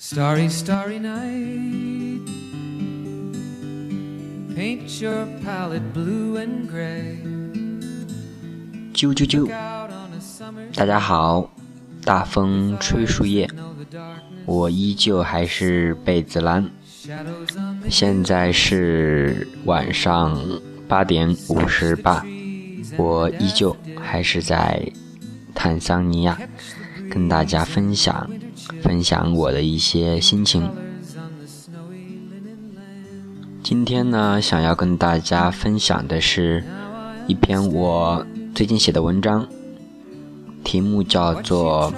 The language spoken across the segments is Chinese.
Starry, starry night. Paint your palette blue and gray. 啾啾啾大家好，大风吹树叶我依旧还是贝子兰。现在是晚上八点五十八，我依旧还是在坦桑尼亚，跟大家分享分享我的一些心情。今天呢想要跟大家分享的是一篇我最近写的文章题目叫做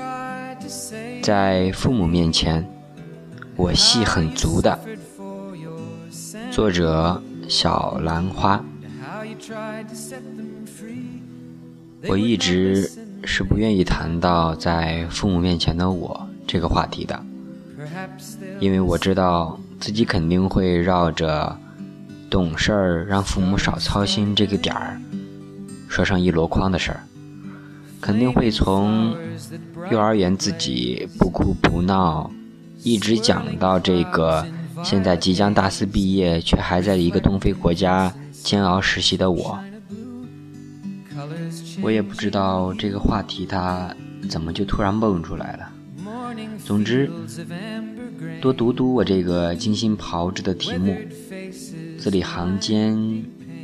在父母面前我戏很足的作者小兰花。我一直是不愿意谈到在父母面前的我这个话题的，因为我知道自己肯定会绕着懂事儿、让父母少操心这个点儿，说上一箩筐的事儿，肯定会从幼儿园自己不哭不闹，一直讲到这个现在即将大四毕业却还在一个东非国家煎熬实习的我。我也不知道这个话题它怎么就突然蹦出来了。总之多读读我这个精心炮制的题目字里行间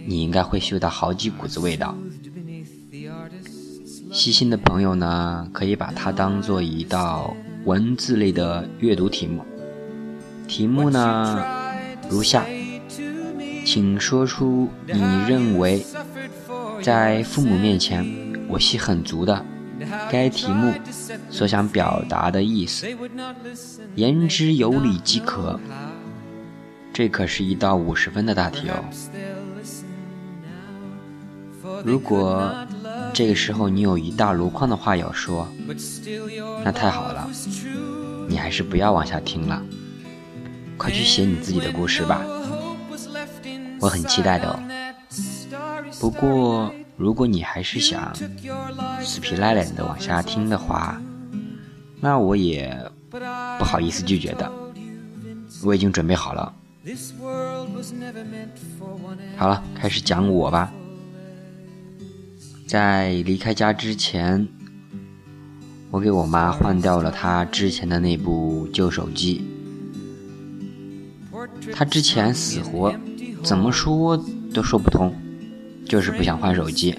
你应该会嗅到好几股子味道。细心的朋友呢可以把它当做一道文字类的阅读题目。题目呢如下请说出你认为在父母面前我戏很足的该题目所想表达的意思。言之有理即可。这可是一道五十分的大题哦。如果这个时候你有一大箩筐的话要说那太好了你还是不要往下听了。快去写你自己的故事吧。我很期待的哦。不过如果你还是想死皮赖脸的往下听的话，那我也不好意思拒绝的。我已经准备好了。好了，开始讲我吧。在离开家之前，我给我妈换掉了她之前的那部旧手机。她之前死活怎么说都说不通，就是不想换手机，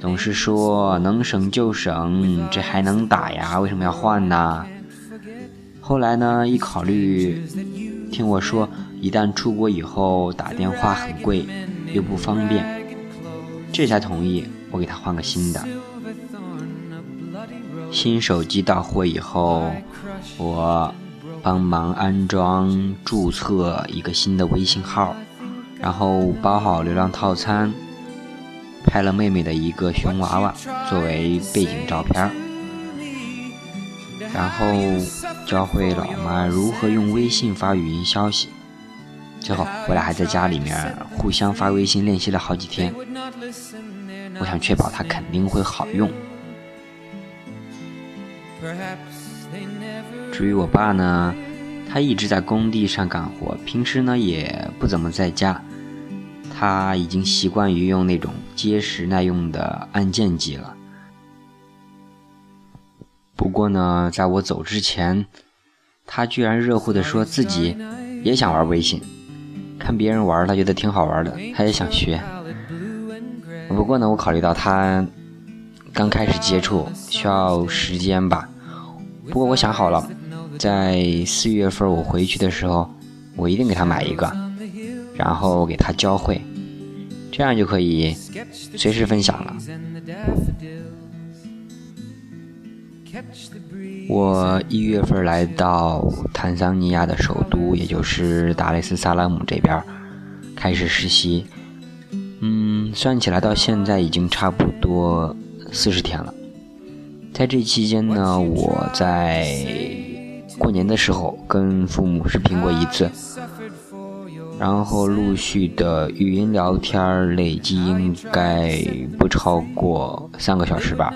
总是说能省就省，这还能打呀，为什么要换呢？后来呢，一考虑，听我说，一旦出国以后打电话很贵，又不方便，这才同意我给他换个新的。新手机到货以后，我帮忙安装、注册一个新的微信号，然后包好流量套餐，拍了妹妹的一个熊娃娃作为背景照片，然后教会老妈如何用微信发语音消息。最后，我俩还在家里面互相发微信练习了好几天。我想确保它肯定会好用。至于我爸呢，他一直在工地上干活，平时呢也不怎么在家。他已经习惯于用那种结实耐用的按键机了。不过呢，在我走之前，他居然热乎的说自己也想玩微信，看别人玩，他觉得挺好玩的，他也想学。不过呢，我考虑到他刚开始接触，需要时间吧。不过我想好了，在四月份我回去的时候，我一定给他买一个，然后给他教会，这样就可以随时分享了。我一月份来到坦桑尼亚的首都，也就是达雷斯萨拉姆这边开始实习。嗯，算起来到现在已经差不多四十天了。在这期间呢，我在过年的时候跟父母视频过一次，然后陆续的语音聊天累计应该不超过三个小时吧。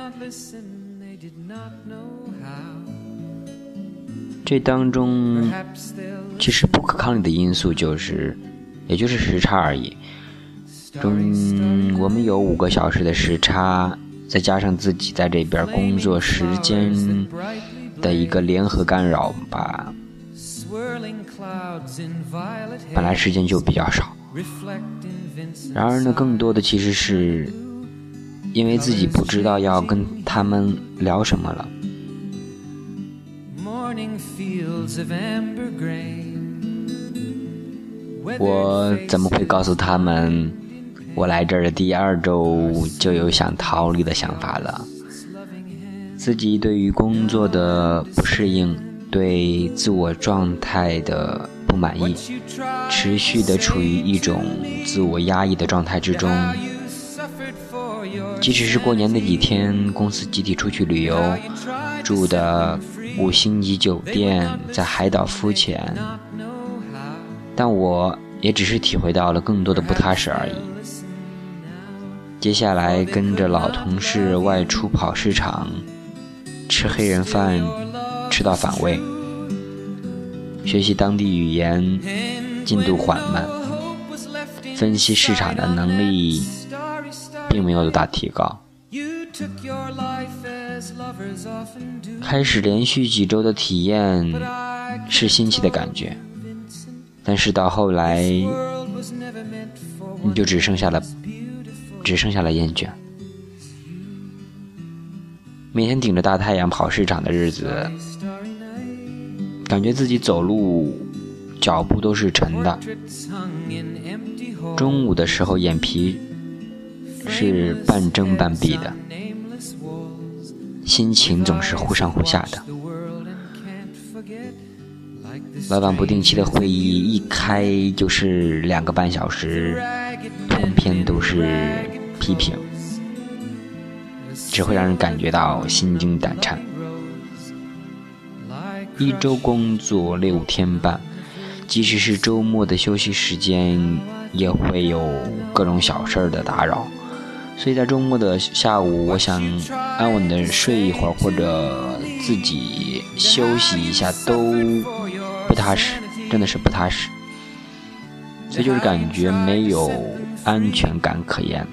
这当中其实不可抗力的因素就是，也就是时差而已。中我们有五个小时的时差，再加上自己在这边工作时间 brightly 的一个联合干扰吧，本来时间就比较少，然而呢，更多的其实是因为自己不知道要跟他们聊什么了。我怎么会告诉他们，我来这儿的第二周就有想逃离的想法了？自己对于工作的不适应对自我状态的不满意，持续的处于一种自我压抑的状态之中。即使是过年那几天，公司集体出去旅游，住的五星级酒店，在海岛浮潜，但我也只是体会到了更多的不踏实而已。接下来跟着老同事外出跑市场，吃黑人饭，吃到反胃，学习当地语言，进度缓慢，分析市场的能力并没有多大提高。开始连续几周的体验是新奇的感觉，但是到后来，你就只剩下了，只剩下了厌倦。每天顶着大太阳跑市场的日子，感觉自己走路脚步都是沉的。中午的时候，眼皮是半睁半闭的，心情总是忽上忽下的。老板不定期的会议一开就是两个半小时，通篇都是批评，只会让人感觉到心惊胆颤。一周工作六天半，即使是周末的休息时间，也会有各种小事儿的打扰。所以在周末的下午，我想安稳的睡一会儿，或者自己休息一下，都不踏实，真的是不踏实。所以就是感觉没有安全感可言。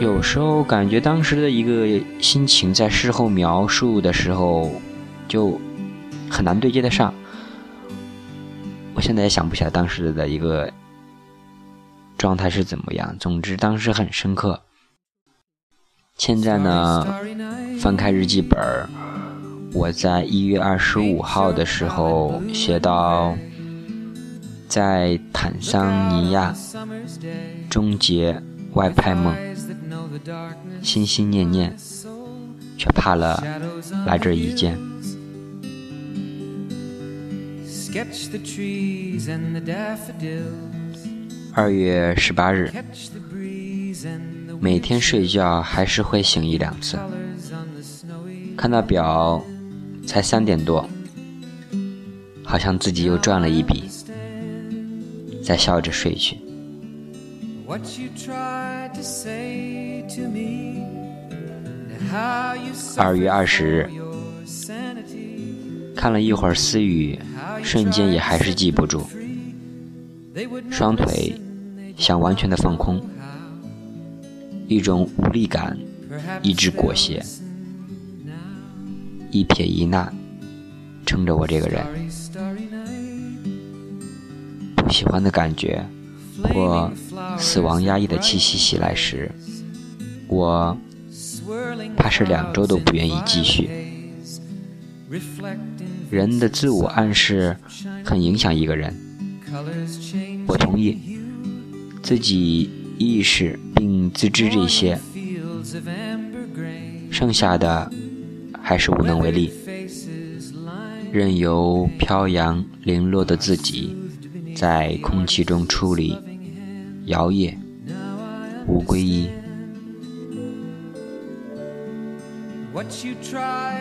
有时候感觉当时的一个心情，在事后描述的时候，就很难对接得上。我现在也想不起来当时的一个状态是怎么样。总之，当时很深刻。现在呢，翻开日记本我在一月二十五号的时候写到，在坦桑尼亚终结外派梦，心心念念，却怕了来这儿一见。二月十八日，每天睡觉还是会醒一两次。看到表，才三点多，好像自己又赚了一笔，再笑着睡去。二月二十日，看了一会儿私语，瞬间也还是记不住。双腿想完全的放空，一种无力感一直裹挟，一撇一捺撑着我这个人。喜欢的感觉或死亡压抑的气息袭来时，我怕是两周都不愿意继续。人的自我暗示很影响一个人。我同意，自己意识并自知这些，剩下的还是无能为力，任由飘扬零落的自己在空气中矗立、摇曳，无归依。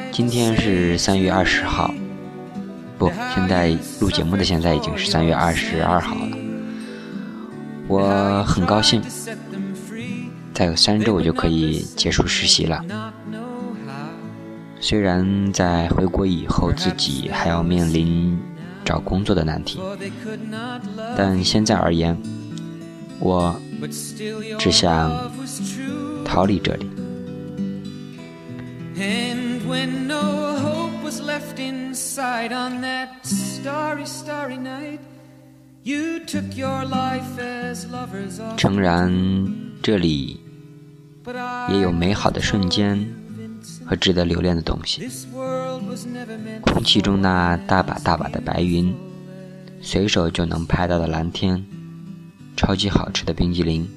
今天是三月二十号。不，现在录节目的现在已经是三月二十二号了。我很高兴，再有三周我就可以结束实习了。虽然在回国以后自己还要面临找工作的难题，但现在而言，我只想逃离这里。诚然，这里也有美好的瞬间和值得留恋的东西。空气中那大把大把的白云，随手就能拍到的蓝天，超级好吃的冰激凌，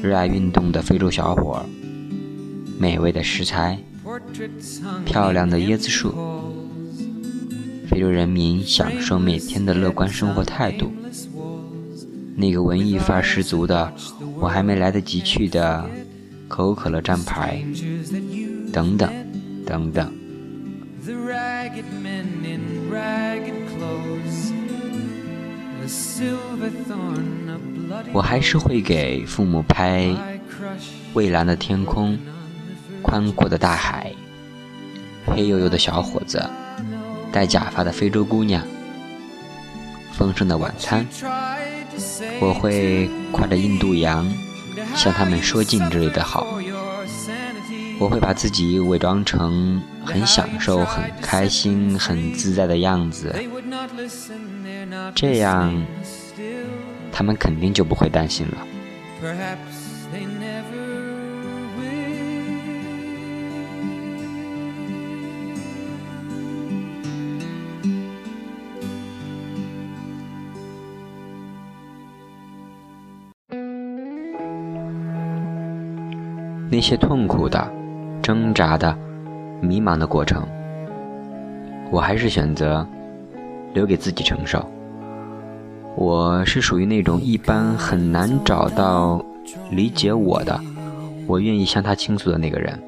热爱运动的非洲小伙，美味的食材，漂亮的椰子树。非洲人民享受每天的乐观生活态度，那个文艺范十足的，我还没来得及去的可口可乐站牌，等等，等等。我还是会给父母拍蔚蓝的天空、宽阔的大海、黑黝黝的小伙子。戴假发的非洲姑娘，丰盛的晚餐，我会挎着印度洋向他们说尽之类的好。我会把自己伪装成很享受、很开心、很自在的样子，这样他们肯定就不会担心了。那些痛苦的、挣扎的、迷茫的过程，我还是选择留给自己承受。我是属于那种一般很难找到理解我的、我愿意向他倾诉的那个人，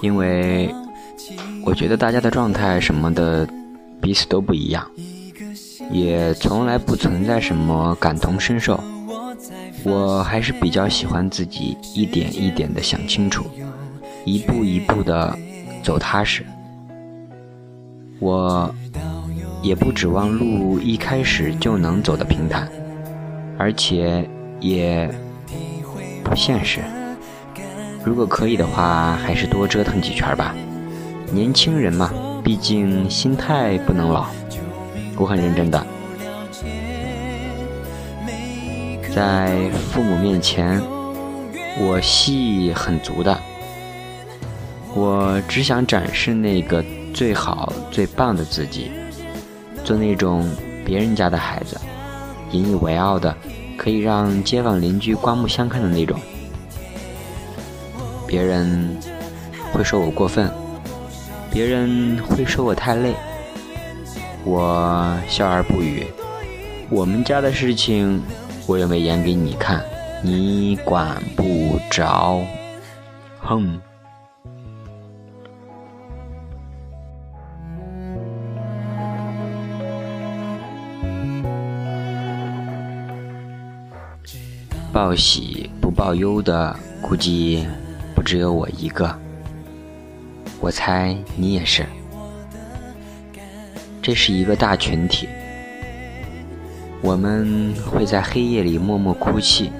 因为我觉得大家的状态什么的彼此都不一样，也从来不存在什么感同身受。我还是比较喜欢自己一点一点的想清楚，一步一步的走踏实。我也不指望路一开始就能走得平坦，而且也不现实。如果可以的话，还是多折腾几圈吧。年轻人嘛，毕竟心态不能老。我很认真的。在父母面前，我戏很足的。我只想展示那个最好、最棒的自己，做那种别人家的孩子，引以为傲的，可以让街坊邻居刮目相看的那种。别人会说我过分，别人会说我太累，我笑而不语。我们家的事情。我也没演给你看，你管不着。哼。报喜不报忧的，估计不只有我一个。我猜你也是。这是一个大群体。我们会在黑夜里默默哭泣，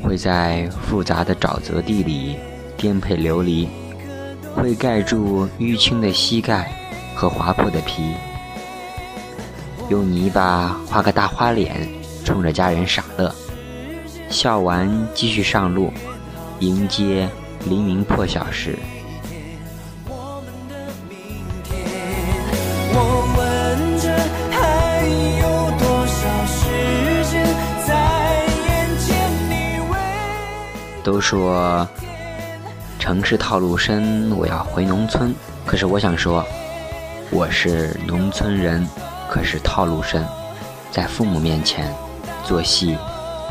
会在复杂的沼泽地里颠沛流离，会盖住淤青的膝盖和划破的皮，用泥巴画个大花脸，冲着家人傻乐，笑完继续上路，迎接黎明破晓时。都说城市套路深，我要回农村。可是我想说，我是农村人，可是套路深，在父母面前做戏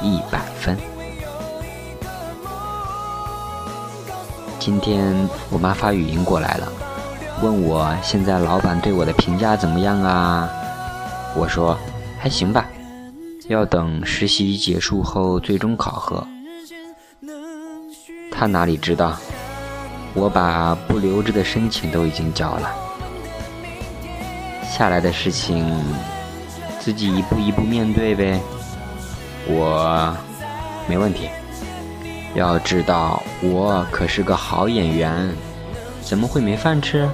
一百分。今天我妈发语音过来了，问我现在老板对我的评价怎么样啊？我说还行吧，要等实习结束后最终考核。他哪里知道，我把不留着的申请都已经交了，下来的事情自己一步一步面对呗。我没问题。要知道，我可是个好演员，怎么会没饭吃？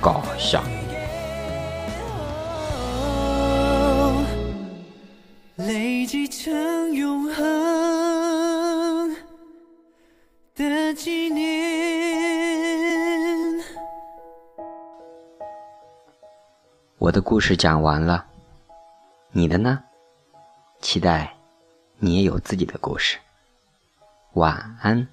搞笑。故事讲完了，你的呢？期待你也有自己的故事。晚安。